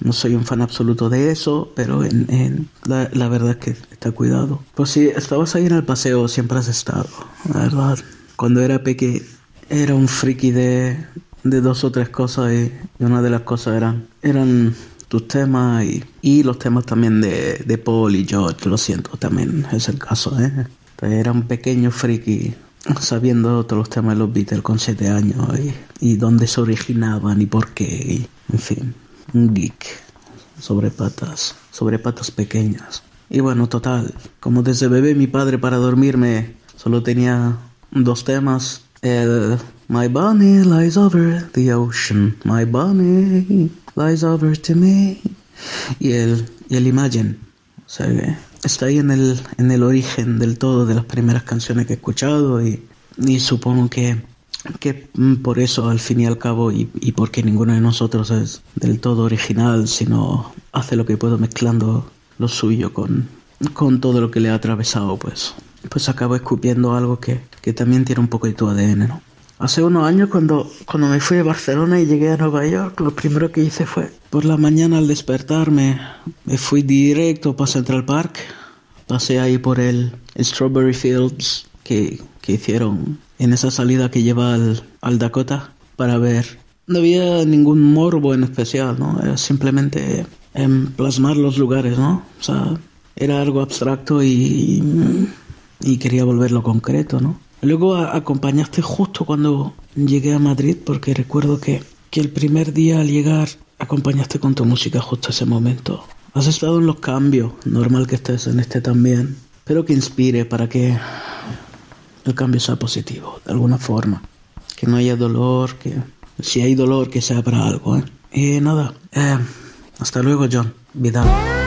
no soy un fan absoluto de eso, pero en, en la, la verdad es que está cuidado. Pues sí, estabas ahí en el paseo, siempre has estado, la verdad. Cuando era peque era un friki de, de dos o tres cosas y, una de las cosas eran, eran tus temas y, y los temas también de, de Paul y George, lo siento, también es el caso, ¿eh? Era un pequeño friki sabiendo todos los temas de los Beatles con siete años y, y dónde se originaban y por qué, en fin, un geek sobre patas, sobre patas pequeñas. Y bueno, total, como desde bebé mi padre para dormirme solo tenía dos temas, el My bunny lies over the ocean, my bunny lies over to me y el, y el Imagine, o sea está ahí en el, en el origen del todo de las primeras canciones que he escuchado y, y supongo que, que por eso al fin y al cabo y, y porque ninguno de nosotros es del todo original, sino hace lo que puedo mezclando lo suyo con, con todo lo que le ha atravesado, pues, pues acabo escupiendo algo que, que también tiene un poco de tu ADN, ¿no? Hace unos años cuando, cuando me fui de Barcelona y llegué a Nueva York, lo primero que hice fue, por la mañana al despertarme, me fui directo para Central Park, pasé ahí por el, Strawberry Fields que, que hicieron en esa salida que lleva al, al Dakota para ver. No había ningún morbo en especial, ¿no? Era simplemente em, plasmar los lugares, ¿no? O sea, era algo abstracto y, y quería volverlo concreto, ¿no? Luego acompañaste justo cuando llegué a Madrid, porque recuerdo que, que el primer día al llegar acompañaste con tu música justo ese momento. Has estado en los cambios, normal que estés en este también, pero que inspire para que el cambio sea positivo, de alguna forma. Que no haya dolor, que si hay dolor, que sea para algo. ¿eh? Y nada, eh, hasta luego, John. Vidal.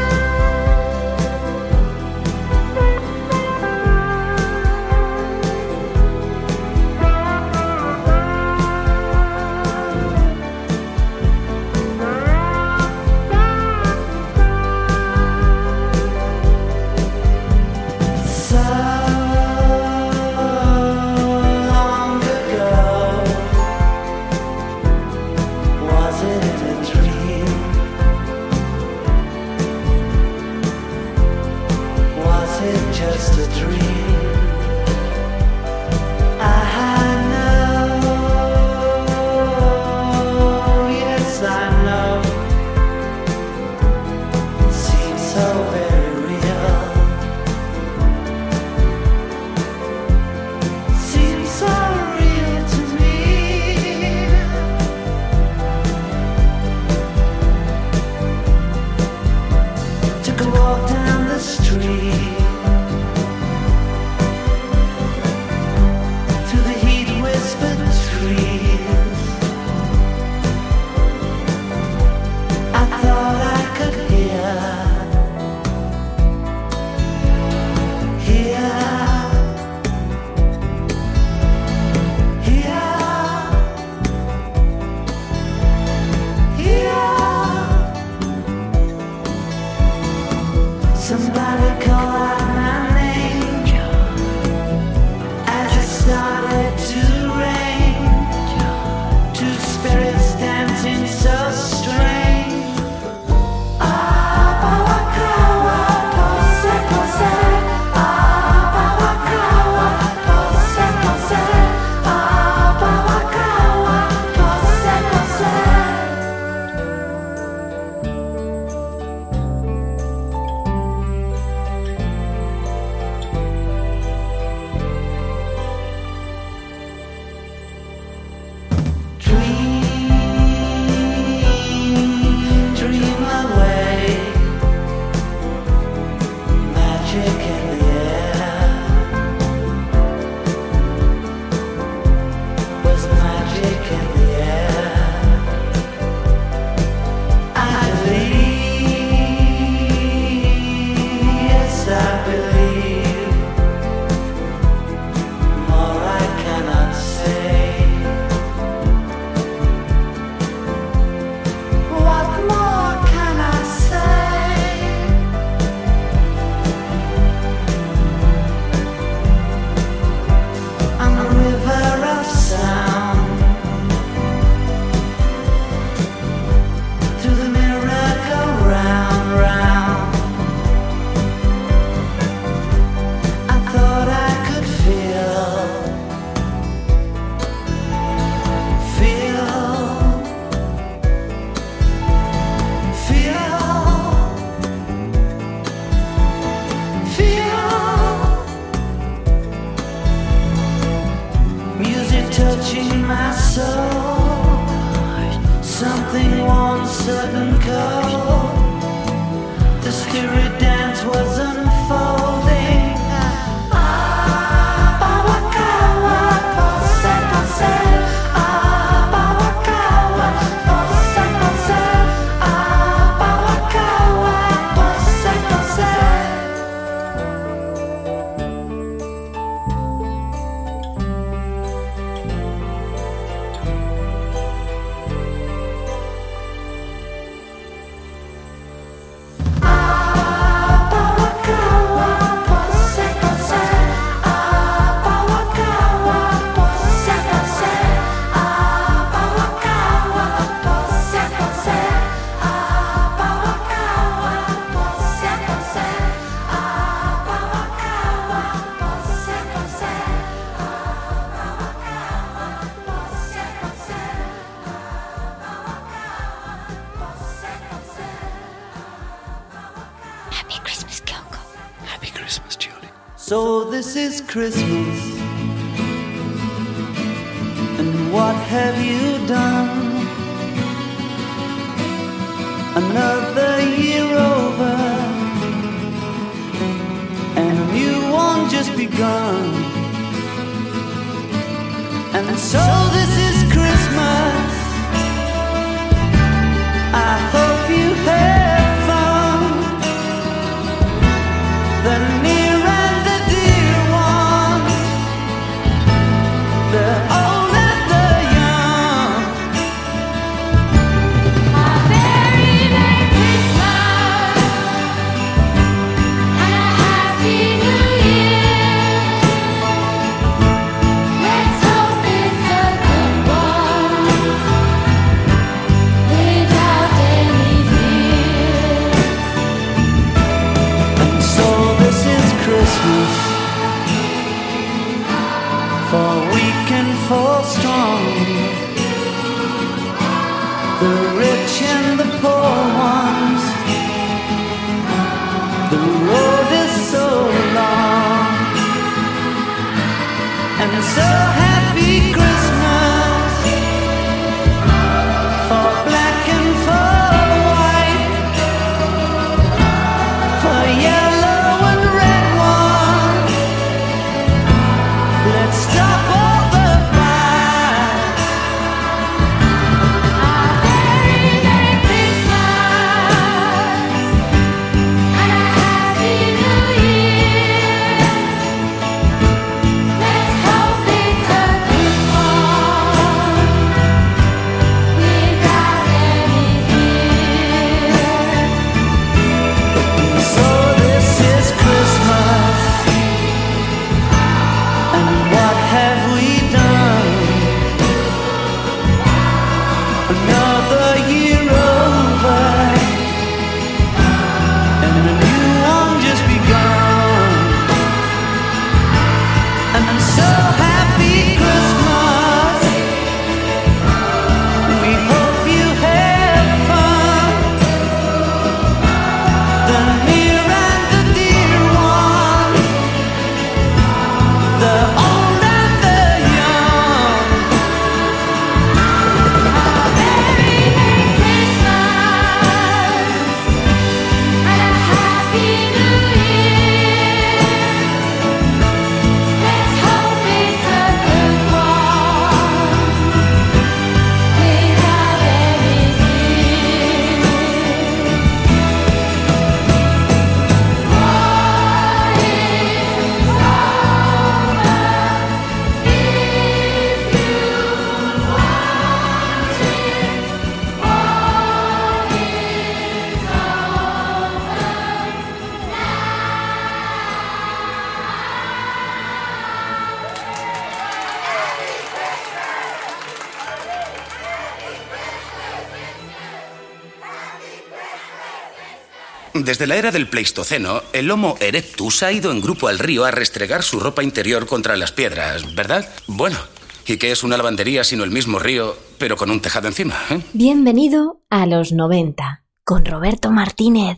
Desde la era del Pleistoceno, el Homo erectus ha ido en grupo al río a restregar su ropa interior contra las piedras, ¿verdad? Bueno, ¿y qué es una lavandería sino el mismo río, pero con un tejado encima? Eh? Bienvenido a los 90, con Roberto Martínez.